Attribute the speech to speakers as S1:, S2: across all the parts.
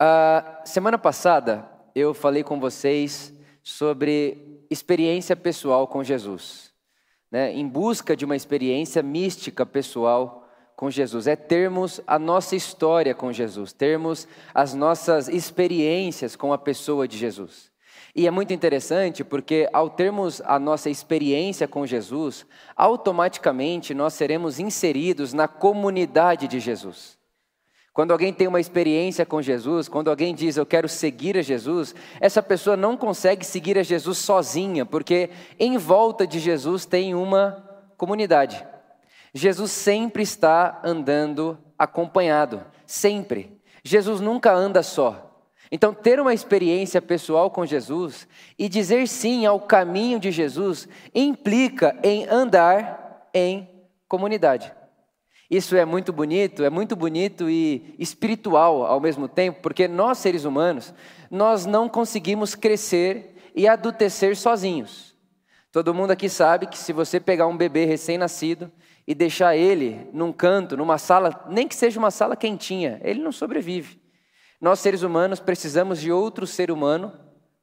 S1: A semana passada eu falei com vocês sobre experiência pessoal com Jesus, né? em busca de uma experiência mística pessoal com Jesus. É termos a nossa história com Jesus, termos as nossas experiências com a pessoa de Jesus. E é muito interessante porque, ao termos a nossa experiência com Jesus, automaticamente nós seremos inseridos na comunidade de Jesus. Quando alguém tem uma experiência com Jesus, quando alguém diz eu quero seguir a Jesus, essa pessoa não consegue seguir a Jesus sozinha, porque em volta de Jesus tem uma comunidade. Jesus sempre está andando acompanhado, sempre. Jesus nunca anda só. Então, ter uma experiência pessoal com Jesus e dizer sim ao caminho de Jesus implica em andar em comunidade. Isso é muito bonito, é muito bonito e espiritual ao mesmo tempo, porque nós seres humanos, nós não conseguimos crescer e adultecer sozinhos. Todo mundo aqui sabe que se você pegar um bebê recém-nascido e deixar ele num canto, numa sala, nem que seja uma sala quentinha, ele não sobrevive. Nós seres humanos precisamos de outro ser humano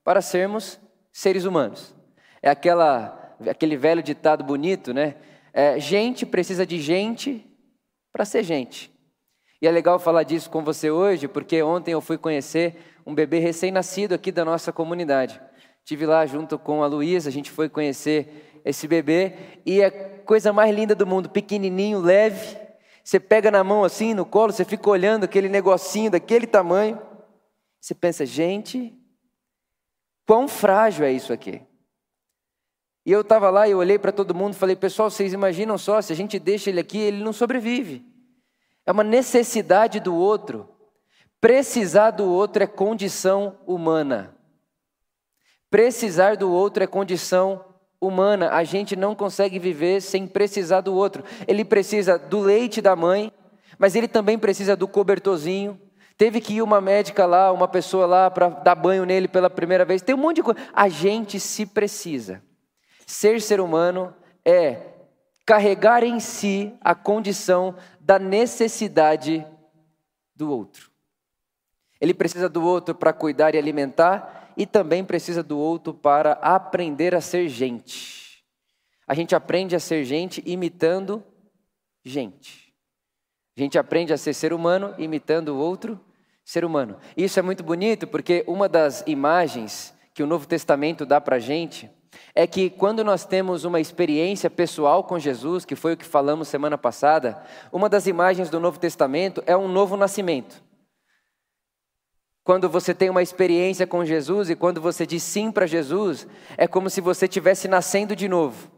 S1: para sermos seres humanos. É aquela, aquele velho ditado bonito, né? É, gente precisa de gente para ser gente. E é legal falar disso com você hoje, porque ontem eu fui conhecer um bebê recém-nascido aqui da nossa comunidade. Tive lá junto com a Luísa, a gente foi conhecer esse bebê e é coisa mais linda do mundo, pequenininho, leve. Você pega na mão assim, no colo, você fica olhando aquele negocinho daquele tamanho. Você pensa, gente, quão frágil é isso aqui. E eu estava lá e olhei para todo mundo e falei, pessoal, vocês imaginam só, se a gente deixa ele aqui, ele não sobrevive. É uma necessidade do outro. Precisar do outro é condição humana. Precisar do outro é condição humana. A gente não consegue viver sem precisar do outro. Ele precisa do leite da mãe, mas ele também precisa do cobertorzinho. Teve que ir uma médica lá, uma pessoa lá para dar banho nele pela primeira vez. Tem um monte de coisa. A gente se precisa. Ser ser humano é carregar em si a condição da necessidade do outro. Ele precisa do outro para cuidar e alimentar, e também precisa do outro para aprender a ser gente. A gente aprende a ser gente imitando gente. A gente aprende a ser ser humano imitando o outro ser humano. Isso é muito bonito porque uma das imagens que o Novo Testamento dá para a gente é que quando nós temos uma experiência pessoal com Jesus, que foi o que falamos semana passada, uma das imagens do Novo Testamento é um novo nascimento. Quando você tem uma experiência com Jesus e quando você diz sim para Jesus, é como se você estivesse nascendo de novo.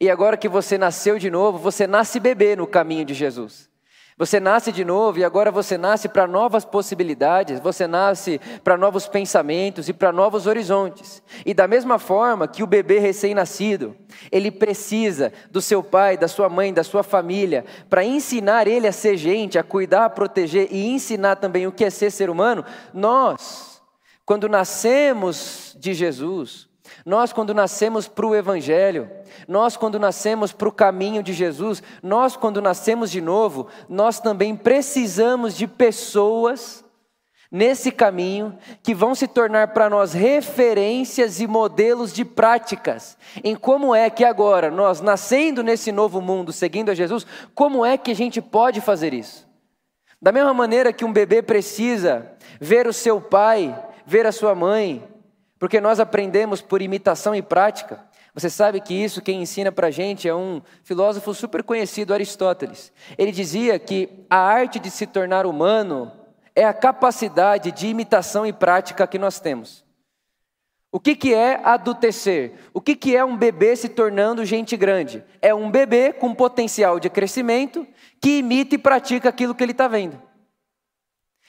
S1: E agora que você nasceu de novo, você nasce bebê no caminho de Jesus. Você nasce de novo e agora você nasce para novas possibilidades, você nasce para novos pensamentos e para novos horizontes. E da mesma forma que o bebê recém-nascido, ele precisa do seu pai, da sua mãe, da sua família, para ensinar ele a ser gente, a cuidar, a proteger e ensinar também o que é ser ser humano, nós, quando nascemos de Jesus, nós, quando nascemos para o Evangelho, nós, quando nascemos para o caminho de Jesus, nós, quando nascemos de novo, nós também precisamos de pessoas nesse caminho que vão se tornar para nós referências e modelos de práticas em como é que agora, nós nascendo nesse novo mundo, seguindo a Jesus, como é que a gente pode fazer isso? Da mesma maneira que um bebê precisa ver o seu pai, ver a sua mãe, porque nós aprendemos por imitação e prática. Você sabe que isso quem ensina para a gente é um filósofo super conhecido, Aristóteles. Ele dizia que a arte de se tornar humano é a capacidade de imitação e prática que nós temos. O que, que é adultecer? O que, que é um bebê se tornando gente grande? É um bebê com potencial de crescimento que imita e pratica aquilo que ele está vendo.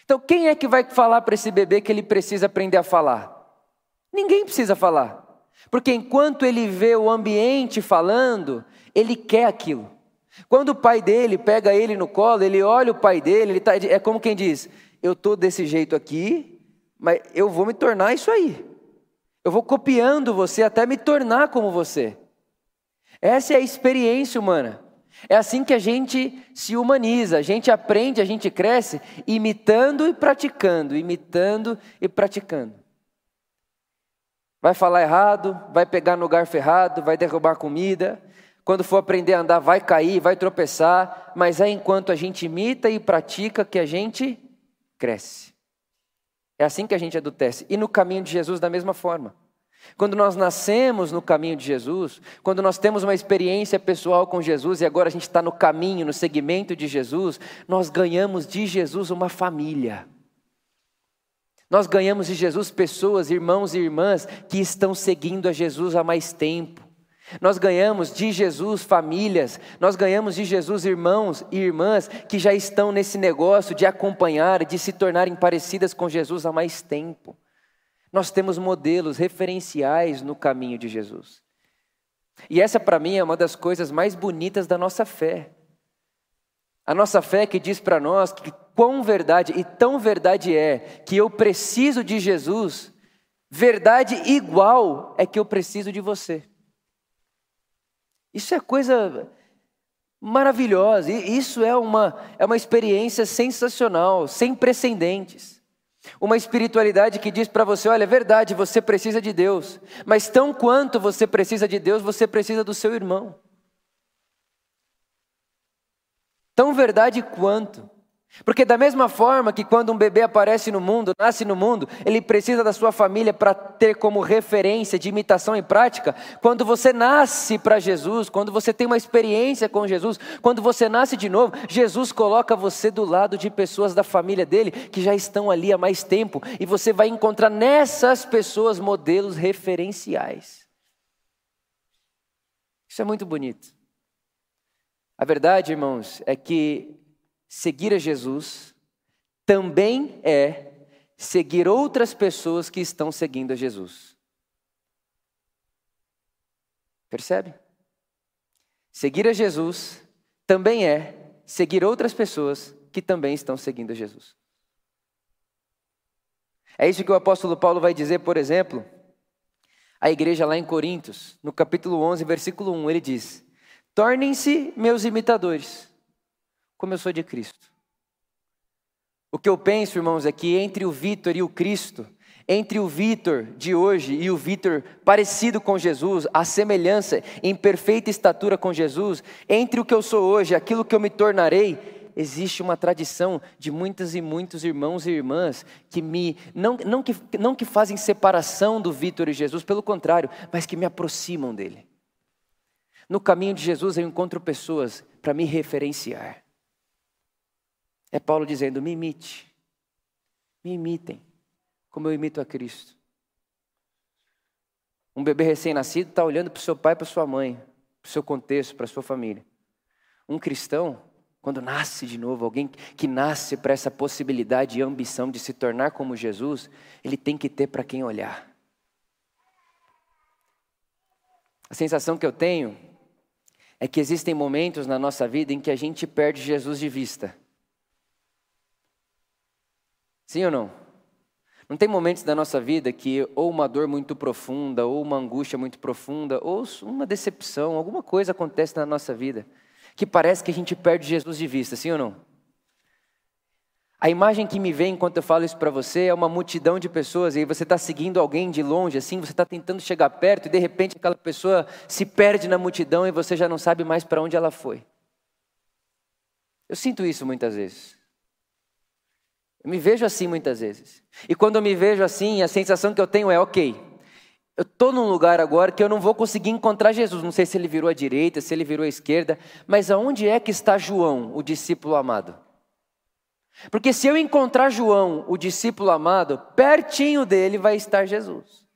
S1: Então, quem é que vai falar para esse bebê que ele precisa aprender a falar? Ninguém precisa falar. Porque enquanto ele vê o ambiente falando, ele quer aquilo. Quando o pai dele pega ele no colo, ele olha o pai dele, ele tá, é como quem diz: Eu estou desse jeito aqui, mas eu vou me tornar isso aí. Eu vou copiando você até me tornar como você. Essa é a experiência humana. É assim que a gente se humaniza, a gente aprende, a gente cresce imitando e praticando, imitando e praticando. Vai falar errado, vai pegar no garfo errado, vai derrubar comida. Quando for aprender a andar, vai cair, vai tropeçar. Mas é enquanto a gente imita e pratica que a gente cresce. É assim que a gente adultece. E no caminho de Jesus, da mesma forma. Quando nós nascemos no caminho de Jesus, quando nós temos uma experiência pessoal com Jesus e agora a gente está no caminho, no segmento de Jesus, nós ganhamos de Jesus uma família. Nós ganhamos de Jesus pessoas, irmãos e irmãs que estão seguindo a Jesus há mais tempo. Nós ganhamos de Jesus famílias, nós ganhamos de Jesus irmãos e irmãs que já estão nesse negócio de acompanhar, de se tornarem parecidas com Jesus há mais tempo. Nós temos modelos referenciais no caminho de Jesus. E essa, para mim, é uma das coisas mais bonitas da nossa fé. A nossa fé que diz para nós que quão verdade e tão verdade é que eu preciso de Jesus, verdade igual é que eu preciso de você. Isso é coisa maravilhosa, isso é uma, é uma experiência sensacional, sem precedentes. Uma espiritualidade que diz para você: olha, é verdade, você precisa de Deus, mas tão quanto você precisa de Deus, você precisa do seu irmão. Tão verdade quanto. Porque, da mesma forma que quando um bebê aparece no mundo, nasce no mundo, ele precisa da sua família para ter como referência de imitação e prática, quando você nasce para Jesus, quando você tem uma experiência com Jesus, quando você nasce de novo, Jesus coloca você do lado de pessoas da família dele que já estão ali há mais tempo, e você vai encontrar nessas pessoas modelos referenciais. Isso é muito bonito. A verdade, irmãos, é que seguir a Jesus também é seguir outras pessoas que estão seguindo a Jesus. Percebe? Seguir a Jesus também é seguir outras pessoas que também estão seguindo a Jesus. É isso que o apóstolo Paulo vai dizer, por exemplo, à igreja lá em Coríntios, no capítulo 11, versículo 1, ele diz: Tornem-se meus imitadores como eu sou de Cristo. O que eu penso, irmãos, é que entre o Vitor e o Cristo, entre o Vitor de hoje e o Vitor parecido com Jesus, a semelhança em perfeita estatura com Jesus, entre o que eu sou hoje e aquilo que eu me tornarei, existe uma tradição de muitas e muitos irmãos e irmãs que me não, não, que, não que fazem separação do Vitor e Jesus, pelo contrário, mas que me aproximam dele. No caminho de Jesus eu encontro pessoas para me referenciar. É Paulo dizendo: me imite, me imitem, como eu imito a Cristo. Um bebê recém-nascido está olhando para o seu pai para sua mãe, para o seu contexto, para a sua família. Um cristão, quando nasce de novo, alguém que nasce para essa possibilidade e ambição de se tornar como Jesus, ele tem que ter para quem olhar. A sensação que eu tenho é que existem momentos na nossa vida em que a gente perde Jesus de vista. Sim ou não? Não tem momentos da nossa vida que ou uma dor muito profunda, ou uma angústia muito profunda, ou uma decepção, alguma coisa acontece na nossa vida que parece que a gente perde Jesus de vista, sim ou não? A imagem que me vem enquanto eu falo isso para você é uma multidão de pessoas e você está seguindo alguém de longe, assim, você está tentando chegar perto e de repente aquela pessoa se perde na multidão e você já não sabe mais para onde ela foi. Eu sinto isso muitas vezes. Eu me vejo assim muitas vezes. E quando eu me vejo assim, a sensação que eu tenho é: ok, eu estou num lugar agora que eu não vou conseguir encontrar Jesus. Não sei se ele virou à direita, se ele virou à esquerda, mas aonde é que está João, o discípulo amado? Porque se eu encontrar João, o discípulo amado, pertinho dele vai estar Jesus.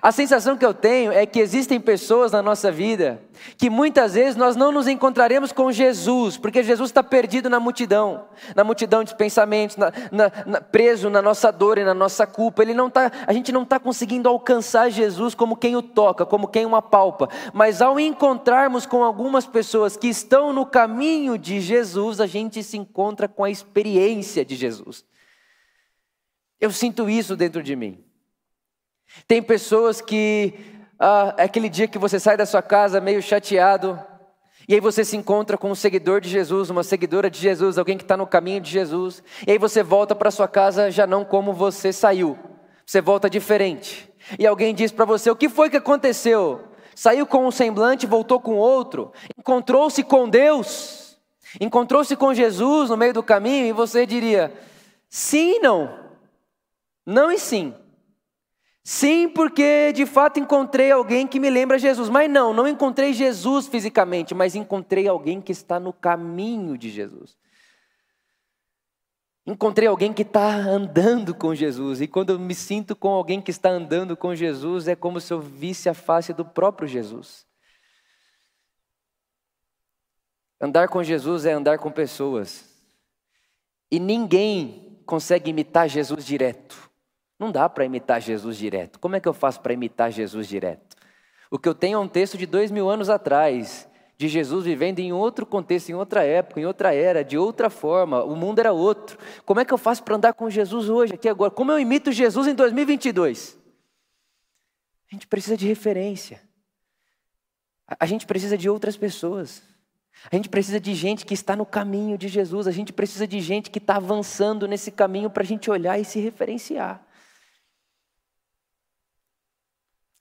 S1: A sensação que eu tenho é que existem pessoas na nossa vida que muitas vezes nós não nos encontraremos com Jesus, porque Jesus está perdido na multidão, na multidão de pensamentos, na, na, na, preso na nossa dor e na nossa culpa. Ele não tá, a gente não está conseguindo alcançar Jesus como quem o toca, como quem o apalpa. Mas ao encontrarmos com algumas pessoas que estão no caminho de Jesus, a gente se encontra com a experiência de Jesus. Eu sinto isso dentro de mim. Tem pessoas que, ah, é aquele dia que você sai da sua casa meio chateado, E aí você se encontra com um seguidor de Jesus, uma seguidora de Jesus, alguém que está no caminho de Jesus. E aí você volta para sua casa já não como você saiu. Você volta diferente. E alguém diz para você: o que foi que aconteceu? Saiu com um semblante, voltou com outro. Encontrou-se com Deus. Encontrou-se com Jesus no meio do caminho. E você diria: sim e não. Não e sim. Sim, porque de fato encontrei alguém que me lembra Jesus. Mas não, não encontrei Jesus fisicamente, mas encontrei alguém que está no caminho de Jesus. Encontrei alguém que está andando com Jesus. E quando eu me sinto com alguém que está andando com Jesus, é como se eu visse a face do próprio Jesus. Andar com Jesus é andar com pessoas. E ninguém consegue imitar Jesus direto. Não dá para imitar Jesus direto. Como é que eu faço para imitar Jesus direto? O que eu tenho é um texto de dois mil anos atrás, de Jesus vivendo em outro contexto, em outra época, em outra era, de outra forma. O mundo era outro. Como é que eu faço para andar com Jesus hoje, aqui agora? Como eu imito Jesus em 2022? A gente precisa de referência. A gente precisa de outras pessoas. A gente precisa de gente que está no caminho de Jesus. A gente precisa de gente que está avançando nesse caminho para a gente olhar e se referenciar.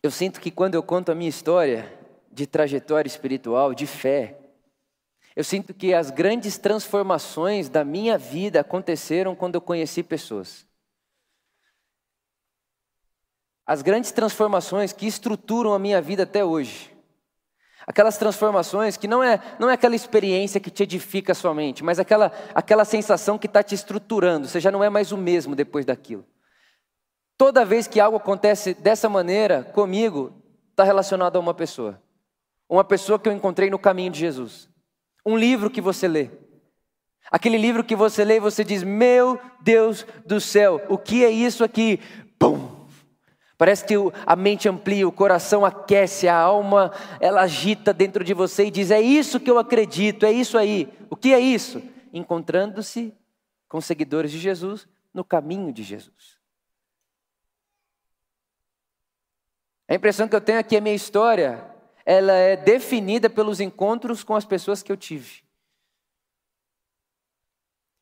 S1: Eu sinto que quando eu conto a minha história de trajetória espiritual, de fé, eu sinto que as grandes transformações da minha vida aconteceram quando eu conheci pessoas. As grandes transformações que estruturam a minha vida até hoje. Aquelas transformações que não é, não é aquela experiência que te edifica somente, mas aquela, aquela sensação que está te estruturando. Você já não é mais o mesmo depois daquilo. Toda vez que algo acontece dessa maneira comigo, está relacionado a uma pessoa. Uma pessoa que eu encontrei no caminho de Jesus. Um livro que você lê. Aquele livro que você lê e você diz: Meu Deus do céu, o que é isso aqui? Pum! Parece que a mente amplia, o coração aquece, a alma ela agita dentro de você e diz: É isso que eu acredito, é isso aí. O que é isso? Encontrando-se com seguidores de Jesus no caminho de Jesus. A impressão que eu tenho é que a minha história, ela é definida pelos encontros com as pessoas que eu tive.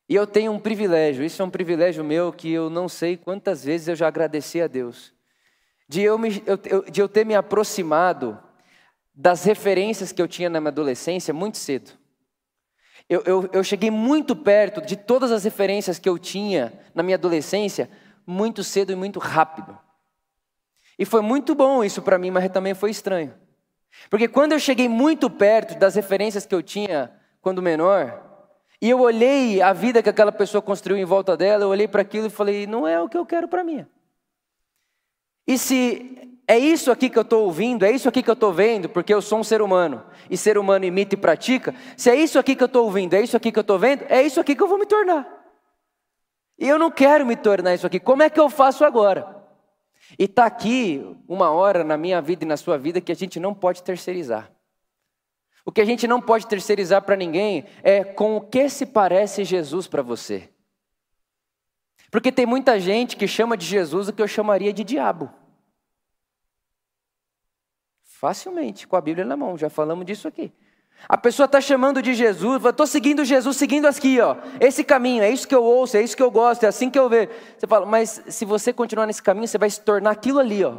S1: E eu tenho um privilégio, isso é um privilégio meu que eu não sei quantas vezes eu já agradeci a Deus. De eu, me, eu, de eu ter me aproximado das referências que eu tinha na minha adolescência muito cedo. Eu, eu, eu cheguei muito perto de todas as referências que eu tinha na minha adolescência, muito cedo e muito rápido. E foi muito bom isso para mim, mas também foi estranho. Porque quando eu cheguei muito perto das referências que eu tinha quando menor, e eu olhei a vida que aquela pessoa construiu em volta dela, eu olhei para aquilo e falei: não é o que eu quero para mim. E se é isso aqui que eu estou ouvindo, é isso aqui que eu estou vendo, porque eu sou um ser humano, e ser humano imita e pratica, se é isso aqui que eu estou ouvindo, é isso aqui que eu estou vendo, é isso aqui que eu vou me tornar. E eu não quero me tornar isso aqui, como é que eu faço agora? E está aqui uma hora na minha vida e na sua vida que a gente não pode terceirizar. O que a gente não pode terceirizar para ninguém é com o que se parece Jesus para você. Porque tem muita gente que chama de Jesus o que eu chamaria de diabo. Facilmente, com a Bíblia na mão, já falamos disso aqui. A pessoa está chamando de Jesus, estou seguindo Jesus, seguindo aqui, ó, esse caminho, é isso que eu ouço, é isso que eu gosto, é assim que eu vejo. Você fala, mas se você continuar nesse caminho, você vai se tornar aquilo ali, ó.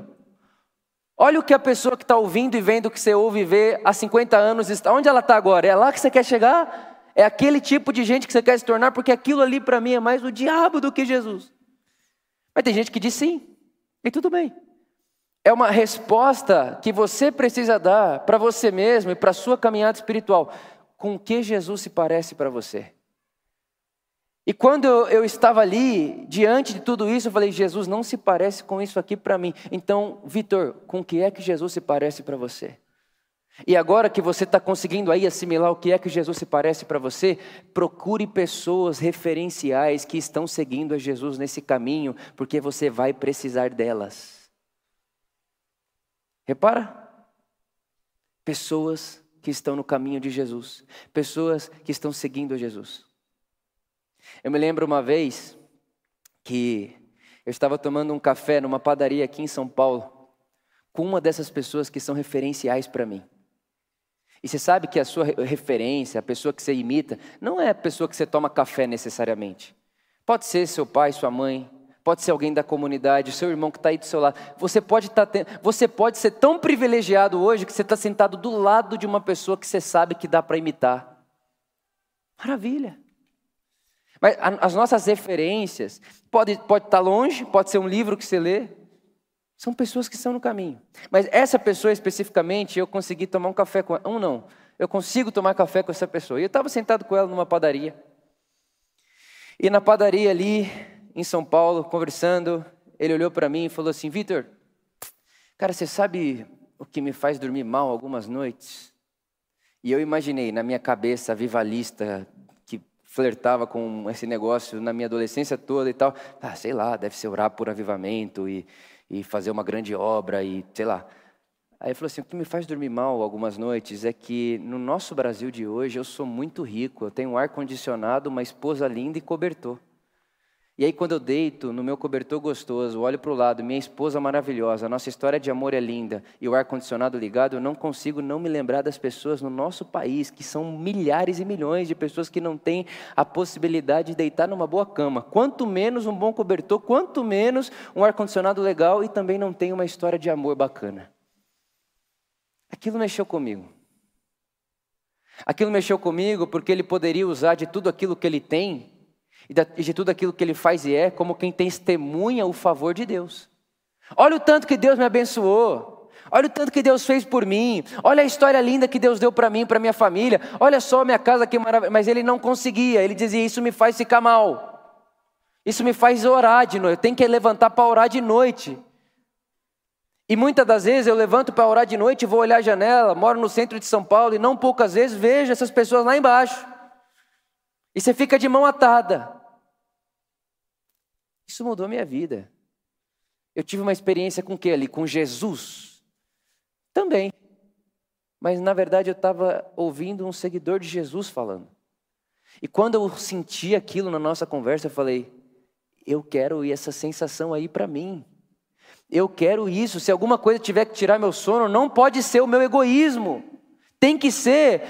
S1: Olha o que a pessoa que está ouvindo e vendo o que você ouve e vê há 50 anos está. Onde ela está agora? É lá que você quer chegar? É aquele tipo de gente que você quer se tornar, porque aquilo ali para mim é mais o diabo do que Jesus. Mas tem gente que diz sim, e tudo bem é uma resposta que você precisa dar para você mesmo e para a sua caminhada espiritual. Com o que Jesus se parece para você? E quando eu, estava ali, diante de tudo isso, eu falei: Jesus não se parece com isso aqui para mim. Então, Vitor, com o que é que Jesus se parece para você? E agora que você está conseguindo aí assimilar o que é que Jesus se parece para você, procure pessoas referenciais que estão seguindo a Jesus nesse caminho, porque você vai precisar delas. Repara? Pessoas que estão no caminho de Jesus, pessoas que estão seguindo Jesus. Eu me lembro uma vez que eu estava tomando um café numa padaria aqui em São Paulo, com uma dessas pessoas que são referenciais para mim. E você sabe que a sua referência, a pessoa que você imita, não é a pessoa que você toma café necessariamente. Pode ser seu pai, sua mãe, pode ser alguém da comunidade, seu irmão que está aí do seu lado. Você pode, tá você pode ser tão privilegiado hoje que você está sentado do lado de uma pessoa que você sabe que dá para imitar. Maravilha. Mas as nossas referências, pode, pode estar tá longe, pode ser um livro que você lê, são pessoas que estão no caminho. Mas essa pessoa especificamente, eu consegui tomar um café com ela. Um não, eu consigo tomar café com essa pessoa. E eu estava sentado com ela numa padaria. E na padaria ali, em São Paulo, conversando, ele olhou para mim e falou assim: Vitor, cara, você sabe o que me faz dormir mal algumas noites? E eu imaginei na minha cabeça, a vivalista, que flertava com esse negócio na minha adolescência toda e tal. Ah, sei lá, deve ser orar por avivamento e e fazer uma grande obra e sei lá. Aí ele falou assim: o que me faz dormir mal algumas noites é que no nosso Brasil de hoje eu sou muito rico, eu tenho um ar-condicionado, uma esposa linda e cobertor. E aí, quando eu deito no meu cobertor gostoso, olho para o lado, minha esposa maravilhosa, nossa história de amor é linda e o ar-condicionado ligado, eu não consigo não me lembrar das pessoas no nosso país, que são milhares e milhões de pessoas que não têm a possibilidade de deitar numa boa cama. Quanto menos um bom cobertor, quanto menos um ar-condicionado legal e também não tem uma história de amor bacana. Aquilo mexeu comigo. Aquilo mexeu comigo porque ele poderia usar de tudo aquilo que ele tem e de tudo aquilo que ele faz e é, como quem testemunha o favor de Deus. Olha o tanto que Deus me abençoou. Olha o tanto que Deus fez por mim. Olha a história linda que Deus deu para mim, para minha família. Olha só minha casa que maravilhosa. Mas ele não conseguia. Ele dizia: Isso me faz ficar mal. Isso me faz orar de noite. Eu tenho que levantar para orar de noite. E muitas das vezes eu levanto para orar de noite, vou olhar a janela, moro no centro de São Paulo e não poucas vezes vejo essas pessoas lá embaixo. E você fica de mão atada. Isso mudou a minha vida. Eu tive uma experiência com que ali? Com Jesus. Também. Mas na verdade eu estava ouvindo um seguidor de Jesus falando. E quando eu senti aquilo na nossa conversa, eu falei: eu quero essa sensação aí para mim. Eu quero isso. Se alguma coisa tiver que tirar meu sono, não pode ser o meu egoísmo. Tem que ser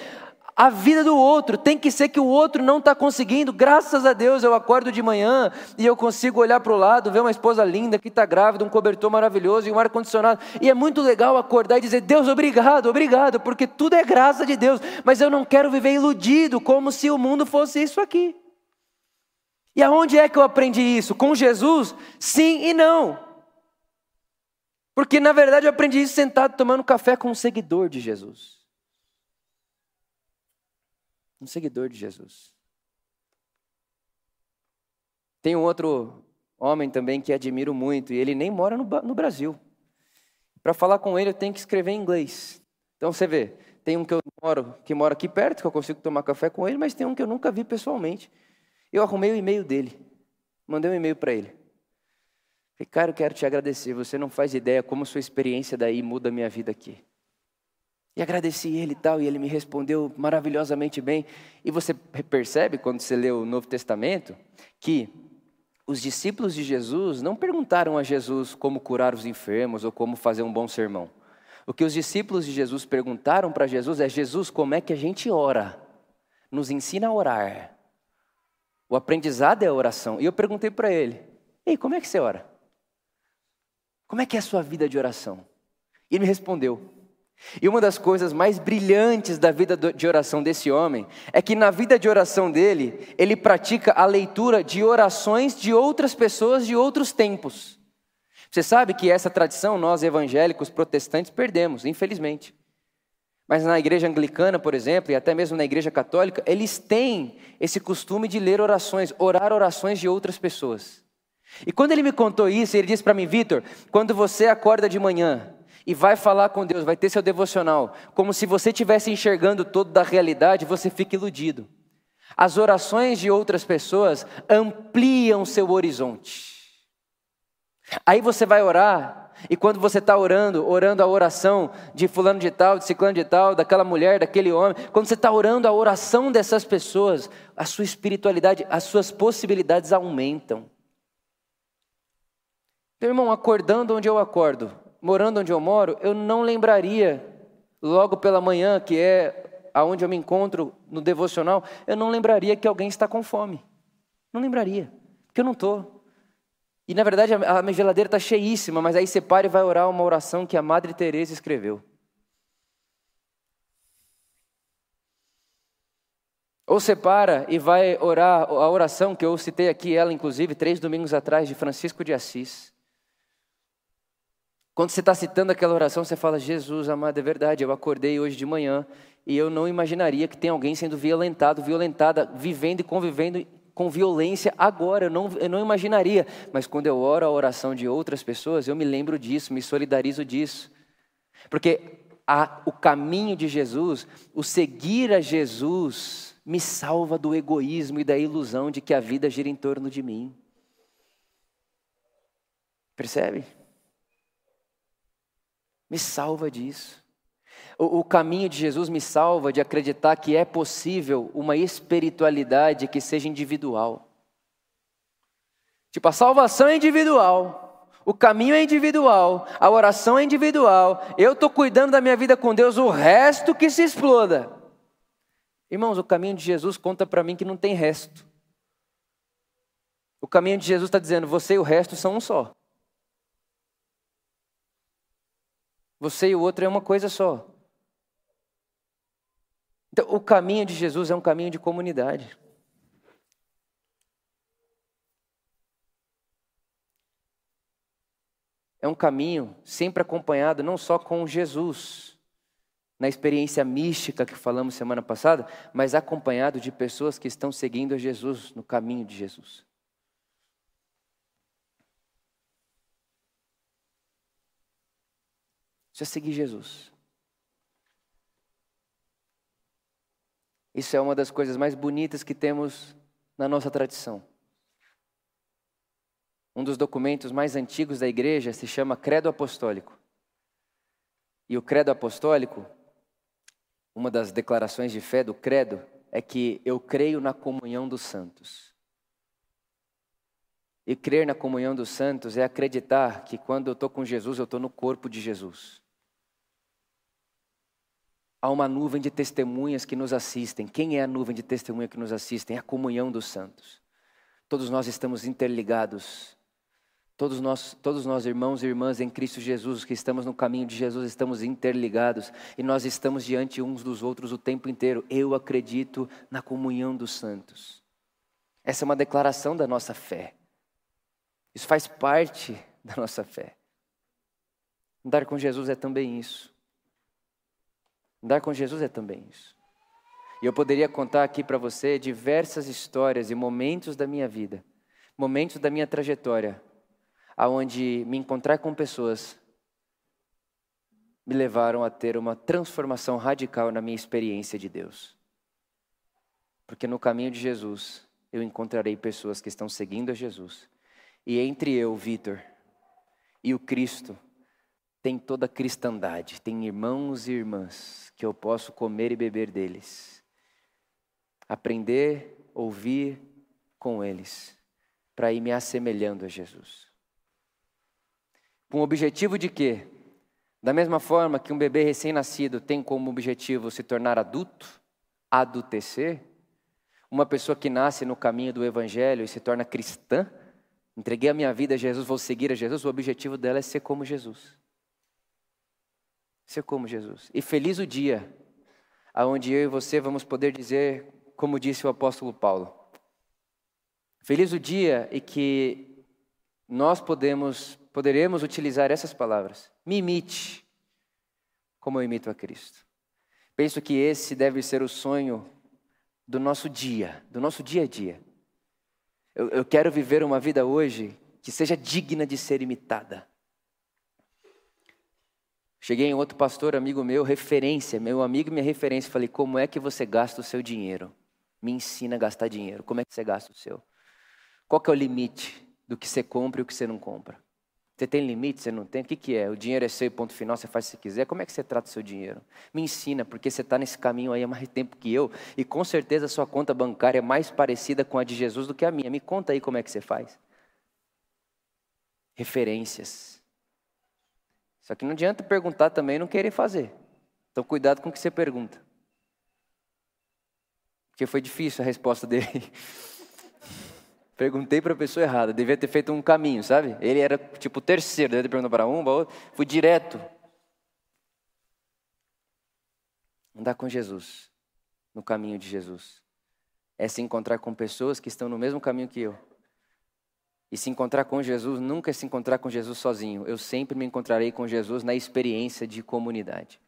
S1: a vida do outro, tem que ser que o outro não está conseguindo. Graças a Deus eu acordo de manhã e eu consigo olhar para o lado, ver uma esposa linda que está grávida, um cobertor maravilhoso e um ar-condicionado. E é muito legal acordar e dizer: Deus, obrigado, obrigado, porque tudo é graça de Deus. Mas eu não quero viver iludido, como se o mundo fosse isso aqui. E aonde é que eu aprendi isso? Com Jesus? Sim e não. Porque na verdade eu aprendi isso sentado tomando café com um seguidor de Jesus um seguidor de Jesus. Tem um outro homem também que admiro muito, e ele nem mora no, no Brasil. Para falar com ele, eu tenho que escrever em inglês. Então você vê, tem um que eu moro, que mora aqui perto, que eu consigo tomar café com ele, mas tem um que eu nunca vi pessoalmente. Eu arrumei o e-mail dele, mandei um e-mail para ele. Falei, cara, eu quero te agradecer. Você não faz ideia como sua experiência daí muda a minha vida aqui. E agradeci ele e tal, e ele me respondeu maravilhosamente bem. E você percebe, quando você lê o Novo Testamento, que os discípulos de Jesus não perguntaram a Jesus como curar os enfermos ou como fazer um bom sermão. O que os discípulos de Jesus perguntaram para Jesus é: Jesus, como é que a gente ora? Nos ensina a orar. O aprendizado é a oração. E eu perguntei para ele: Ei, como é que você ora? Como é que é a sua vida de oração? E ele me respondeu: e uma das coisas mais brilhantes da vida de oração desse homem é que na vida de oração dele, ele pratica a leitura de orações de outras pessoas de outros tempos. Você sabe que essa tradição nós evangélicos protestantes perdemos, infelizmente. Mas na igreja anglicana, por exemplo, e até mesmo na igreja católica, eles têm esse costume de ler orações, orar orações de outras pessoas. E quando ele me contou isso, ele disse para mim, Vitor, quando você acorda de manhã, e vai falar com Deus, vai ter seu devocional, como se você estivesse enxergando todo da realidade, você fica iludido. As orações de outras pessoas ampliam seu horizonte. Aí você vai orar, e quando você está orando, orando a oração de fulano de tal, de ciclano de tal, daquela mulher, daquele homem, quando você está orando a oração dessas pessoas, a sua espiritualidade, as suas possibilidades aumentam. Meu irmão, acordando onde eu acordo, morando onde eu moro, eu não lembraria logo pela manhã, que é aonde eu me encontro no devocional, eu não lembraria que alguém está com fome. Não lembraria, porque eu não estou. E na verdade a minha geladeira está cheíssima, mas aí você para e vai orar uma oração que a Madre Teresa escreveu. Ou você para e vai orar a oração que eu citei aqui, ela inclusive, três domingos atrás, de Francisco de Assis. Quando você está citando aquela oração, você fala: Jesus, amado, é verdade, eu acordei hoje de manhã e eu não imaginaria que tem alguém sendo violentado, violentada, vivendo e convivendo com violência agora, eu não, eu não imaginaria. Mas quando eu oro a oração de outras pessoas, eu me lembro disso, me solidarizo disso. Porque a, o caminho de Jesus, o seguir a Jesus, me salva do egoísmo e da ilusão de que a vida gira em torno de mim. Percebe? Me salva disso. O, o, caminho de Jesus me salva de acreditar que é possível uma espiritualidade que seja individual. Tipo, a salvação é individual, o caminho é individual, a oração é individual, eu estou cuidando da minha vida com Deus, o resto que se exploda. Irmãos, o caminho de Jesus conta para mim que não tem resto. O caminho de Jesus está dizendo: você e o resto são um só. Você e o outro é uma coisa só. Então, o caminho de Jesus é um caminho de comunidade. É um caminho sempre acompanhado não só com Jesus, na experiência mística que falamos semana passada, mas acompanhado de pessoas que estão seguindo a Jesus, no caminho de Jesus. É seguir Jesus. Isso é uma das coisas mais bonitas que temos na nossa tradição. Um dos documentos mais antigos da igreja se chama Credo Apostólico. E o Credo Apostólico uma das declarações de fé do credo é que eu creio na comunhão dos santos. E crer na comunhão dos santos é acreditar que quando eu estou com Jesus, eu estou no corpo de Jesus. Há uma nuvem de testemunhas que nos assistem. Quem é a nuvem de testemunha que nos assistem? É a comunhão dos santos. Todos nós estamos interligados Todos nós, todos nós, irmãos e irmãs em Cristo Jesus, que estamos no caminho de Jesus, estamos interligados e nós estamos diante uns dos outros o tempo inteiro. Eu acredito na comunhão dos santos. Essa é uma declaração da nossa fé. Isso faz parte da nossa fé. Andar com Jesus é também isso. Andar com Jesus é também isso. E eu poderia contar aqui para você diversas histórias e momentos da minha vida, momentos da minha trajetória, aonde me encontrar com pessoas me levaram a ter uma transformação radical na minha experiência de Deus. Porque no caminho de Jesus, eu encontrarei pessoas que estão seguindo a Jesus. E entre eu, Vitor, e o Cristo, tem toda a cristandade, tem irmãos e irmãs que eu posso comer e beber deles. Aprender, ouvir com eles, para ir me assemelhando a Jesus. Com o objetivo de quê? Da mesma forma que um bebê recém-nascido tem como objetivo se tornar adulto, adultecer, uma pessoa que nasce no caminho do Evangelho e se torna cristã, entreguei a minha vida a Jesus, vou seguir a Jesus, o objetivo dela é ser como Jesus. Ser como Jesus. E feliz o dia aonde eu e você vamos poder dizer, como disse o apóstolo Paulo. Feliz o dia em que nós podemos poderemos utilizar essas palavras. Me imite, como eu imito a Cristo. Penso que esse deve ser o sonho do nosso dia, do nosso dia a dia. Eu, eu quero viver uma vida hoje que seja digna de ser imitada. Cheguei em outro pastor, amigo meu, referência, meu amigo minha referência. Falei, como é que você gasta o seu dinheiro? Me ensina a gastar dinheiro. Como é que você gasta o seu? Qual que é o limite do que você compra e o que você não compra? Você tem limite, você não tem? O que, que é? O dinheiro é seu, ponto final, você faz se quiser. Como é que você trata o seu dinheiro? Me ensina, porque você está nesse caminho aí há mais tempo que eu, e com certeza a sua conta bancária é mais parecida com a de Jesus do que a minha. Me conta aí como é que você faz. Referências. Só que não adianta perguntar também e não querer fazer. Então, cuidado com o que você pergunta. Porque foi difícil a resposta dele. Perguntei para a pessoa errada, devia ter feito um caminho, sabe? Ele era tipo o terceiro, devia ter perguntado para um, para outro. Fui direto. Andar com Jesus, no caminho de Jesus, é se encontrar com pessoas que estão no mesmo caminho que eu. E se encontrar com Jesus nunca se encontrar com Jesus sozinho. Eu sempre me encontrarei com Jesus na experiência de comunidade.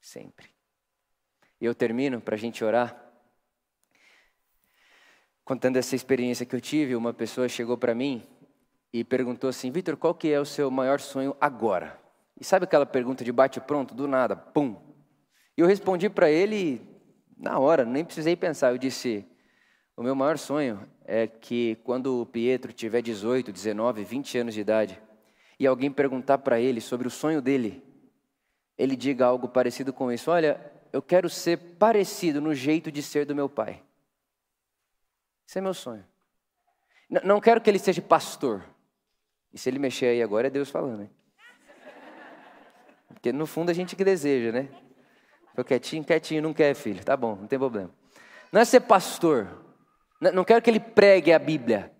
S1: Sempre. E eu termino para a gente orar. Contando essa experiência que eu tive, uma pessoa chegou para mim e perguntou assim: Vitor, qual que é o seu maior sonho agora? E sabe aquela pergunta de bate-pronto, do nada, pum? E eu respondi para ele na hora, nem precisei pensar. Eu disse: O meu maior sonho é que quando o Pietro tiver 18, 19, 20 anos de idade e alguém perguntar para ele sobre o sonho dele, ele diga algo parecido com isso: Olha, eu quero ser parecido no jeito de ser do meu pai. Esse é meu sonho. Não quero que ele seja pastor. E se ele mexer aí agora, é Deus falando. Hein? Porque no fundo a gente que deseja, né? Ficou quietinho, quietinho, não quer, filho. Tá bom, não tem problema. Não é ser pastor. Não quero que ele pregue a Bíblia.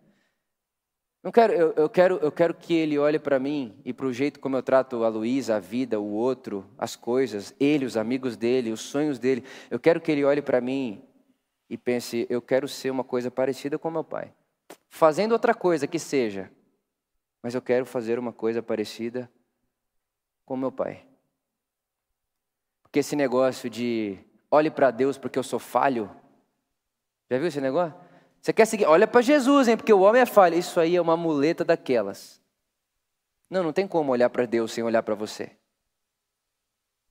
S1: Não quero, eu, eu quero, eu quero que ele olhe para mim e para o jeito como eu trato a Luísa, a vida, o outro, as coisas, ele, os amigos dele, os sonhos dele. Eu quero que ele olhe para mim e pense: eu quero ser uma coisa parecida com meu pai. Fazendo outra coisa que seja, mas eu quero fazer uma coisa parecida com meu pai. Porque esse negócio de olhe para Deus porque eu sou falho, já viu esse negócio? Você quer seguir? Olha para Jesus, hein? Porque o homem é falho. Isso aí é uma muleta daquelas. Não, não tem como olhar para Deus sem olhar para você.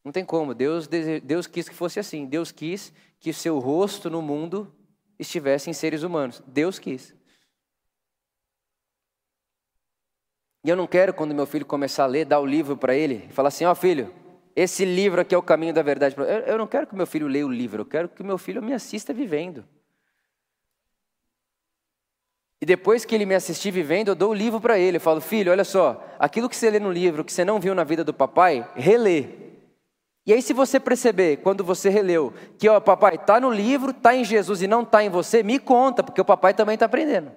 S1: Não tem como. Deus, Deus quis que fosse assim. Deus quis que seu rosto no mundo estivesse em seres humanos. Deus quis. E eu não quero, quando meu filho começar a ler, dar o livro para ele e falar assim: Ó oh, filho, esse livro aqui é o caminho da verdade. Eu não quero que meu filho leia o livro, eu quero que meu filho me assista vivendo. E depois que ele me assistir vivendo, eu dou o livro para ele. Eu falo, filho, olha só, aquilo que você lê no livro, que você não viu na vida do papai, relê. E aí, se você perceber, quando você releu, que o papai está no livro, está em Jesus e não está em você, me conta, porque o papai também está aprendendo.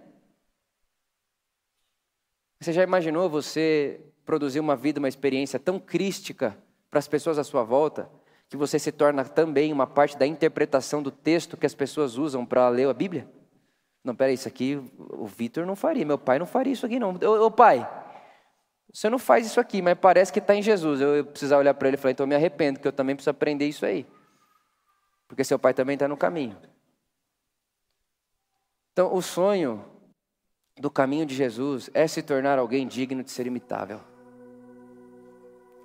S1: Você já imaginou você produzir uma vida, uma experiência tão crística para as pessoas à sua volta, que você se torna também uma parte da interpretação do texto que as pessoas usam para ler a Bíblia? Não, peraí, isso aqui o Vitor não faria, meu pai não faria isso aqui não. Ô, ô pai, você não faz isso aqui, mas parece que está em Jesus. Eu, eu precisava olhar para ele e falar, então eu me arrependo, que eu também preciso aprender isso aí. Porque seu pai também está no caminho. Então, o sonho do caminho de Jesus é se tornar alguém digno de ser imitável.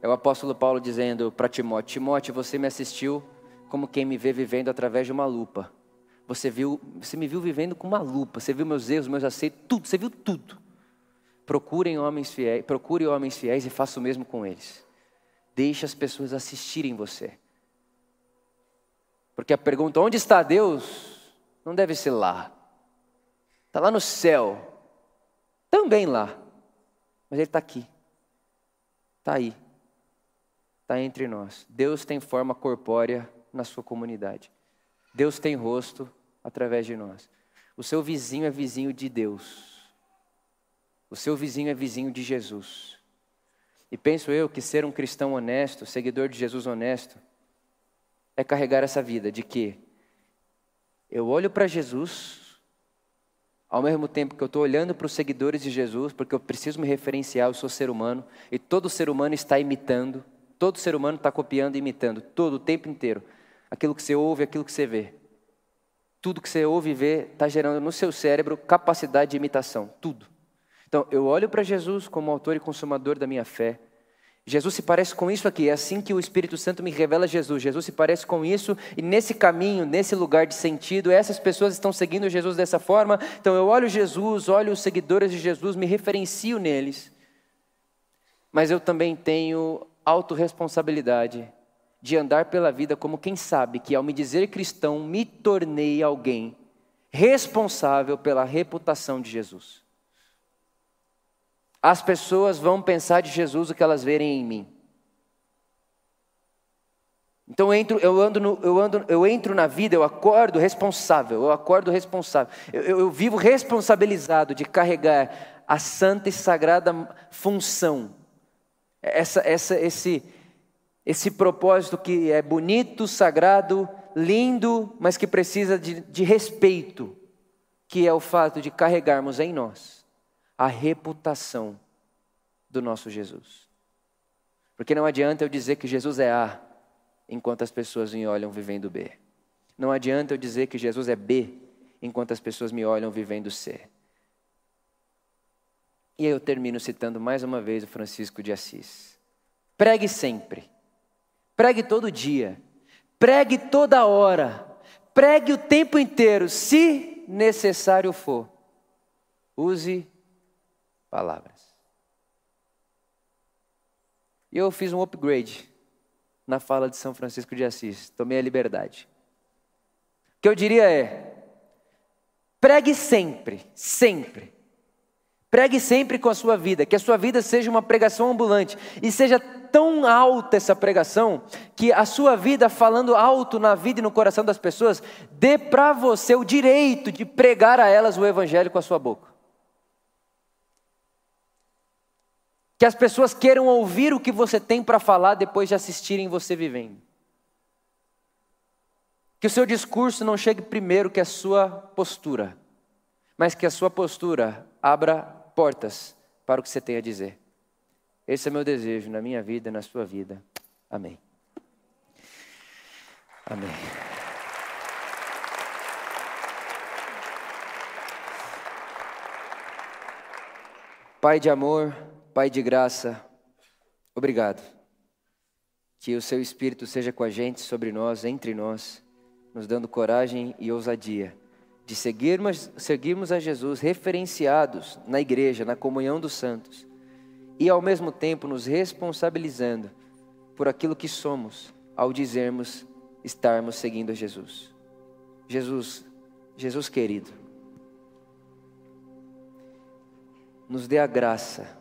S1: É o apóstolo Paulo dizendo para Timóteo: Timóteo, você me assistiu como quem me vê vivendo através de uma lupa. Você viu, você me viu vivendo com uma lupa. Você viu meus erros, meus aceitos, tudo. Você viu tudo. Procurem homens fiéis, procure homens fiéis e faça o mesmo com eles. Deixe as pessoas assistirem você. Porque a pergunta, onde está Deus? Não deve ser lá. Está lá no céu. Também lá. Mas Ele está aqui. Está aí. Está entre nós. Deus tem forma corpórea na sua comunidade. Deus tem rosto através de nós. O seu vizinho é vizinho de Deus. O seu vizinho é vizinho de Jesus. E penso eu que ser um cristão honesto, seguidor de Jesus honesto, é carregar essa vida de que eu olho para Jesus, ao mesmo tempo que eu estou olhando para os seguidores de Jesus, porque eu preciso me referenciar, eu sou ser humano, e todo ser humano está imitando, todo ser humano está copiando e imitando, todo o tempo inteiro. Aquilo que você ouve, aquilo que você vê. Tudo que você ouve e vê está gerando no seu cérebro capacidade de imitação, tudo. Então, eu olho para Jesus como autor e consumador da minha fé. Jesus se parece com isso aqui, é assim que o Espírito Santo me revela Jesus. Jesus se parece com isso, e nesse caminho, nesse lugar de sentido, essas pessoas estão seguindo Jesus dessa forma. Então eu olho Jesus, olho os seguidores de Jesus, me referencio neles. Mas eu também tenho autorresponsabilidade de andar pela vida como quem sabe que ao me dizer cristão, me tornei alguém responsável pela reputação de Jesus. As pessoas vão pensar de Jesus o que elas verem em mim. Então eu entro, eu, ando no, eu, ando, eu entro na vida, eu acordo responsável, eu acordo responsável. Eu, eu, eu vivo responsabilizado de carregar a santa e sagrada função. Essa, essa, esse, esse propósito que é bonito, sagrado, lindo, mas que precisa de, de respeito, que é o fato de carregarmos em nós a reputação do nosso Jesus. Porque não adianta eu dizer que Jesus é A, enquanto as pessoas me olham vivendo B. Não adianta eu dizer que Jesus é B, enquanto as pessoas me olham vivendo C. E aí eu termino citando mais uma vez o Francisco de Assis. Pregue sempre. Pregue todo dia. Pregue toda hora. Pregue o tempo inteiro, se necessário for. Use palavras. E eu fiz um upgrade na fala de São Francisco de Assis. Tomei a liberdade. O que eu diria é: pregue sempre, sempre. Pregue sempre com a sua vida, que a sua vida seja uma pregação ambulante e seja tão alta essa pregação que a sua vida, falando alto na vida e no coração das pessoas, dê para você o direito de pregar a elas o Evangelho com a sua boca. Que as pessoas queiram ouvir o que você tem para falar depois de assistirem você vivendo. Que o seu discurso não chegue primeiro que a sua postura, mas que a sua postura abra portas para o que você tem a dizer. Esse é meu desejo na minha vida, na sua vida. Amém. Amém. Pai de amor, Pai de graça, obrigado. Que o Seu Espírito seja com a gente, sobre nós, entre nós, nos dando coragem e ousadia de seguirmos, seguirmos a Jesus referenciados na igreja, na comunhão dos santos, e ao mesmo tempo nos responsabilizando por aquilo que somos ao dizermos estarmos seguindo a Jesus. Jesus, Jesus querido, nos dê a graça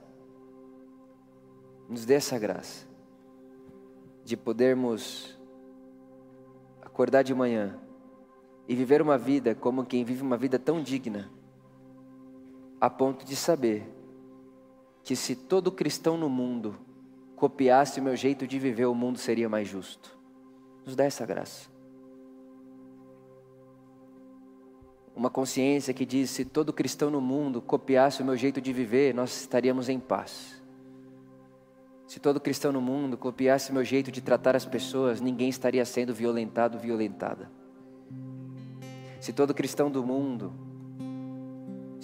S1: nos dê essa graça de podermos acordar de manhã e viver uma vida como quem vive uma vida tão digna, a ponto de saber que se todo cristão no mundo copiasse o meu jeito de viver, o mundo seria mais justo. Nos dá essa graça. Uma consciência que diz: se todo cristão no mundo copiasse o meu jeito de viver, nós estaríamos em paz. Se todo cristão no mundo copiasse meu jeito de tratar as pessoas, ninguém estaria sendo violentado, violentada. Se todo cristão do mundo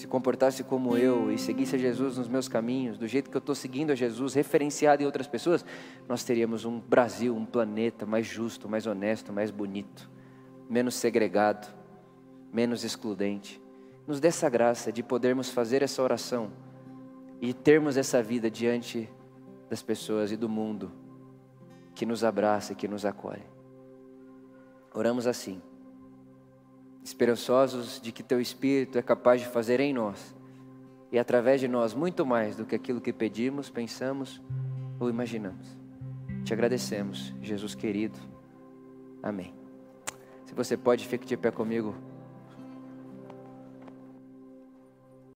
S1: se comportasse como eu e seguisse a Jesus nos meus caminhos, do jeito que eu estou seguindo a Jesus, referenciado em outras pessoas, nós teríamos um Brasil, um planeta mais justo, mais honesto, mais bonito, menos segregado, menos excludente. Nos dê essa graça de podermos fazer essa oração e termos essa vida diante das pessoas e do mundo que nos abraça e que nos acolhe. Oramos assim, esperançosos de que Teu Espírito é capaz de fazer em nós e através de nós muito mais do que aquilo que pedimos, pensamos ou imaginamos. Te agradecemos, Jesus querido. Amém. Se você pode, fique de pé comigo.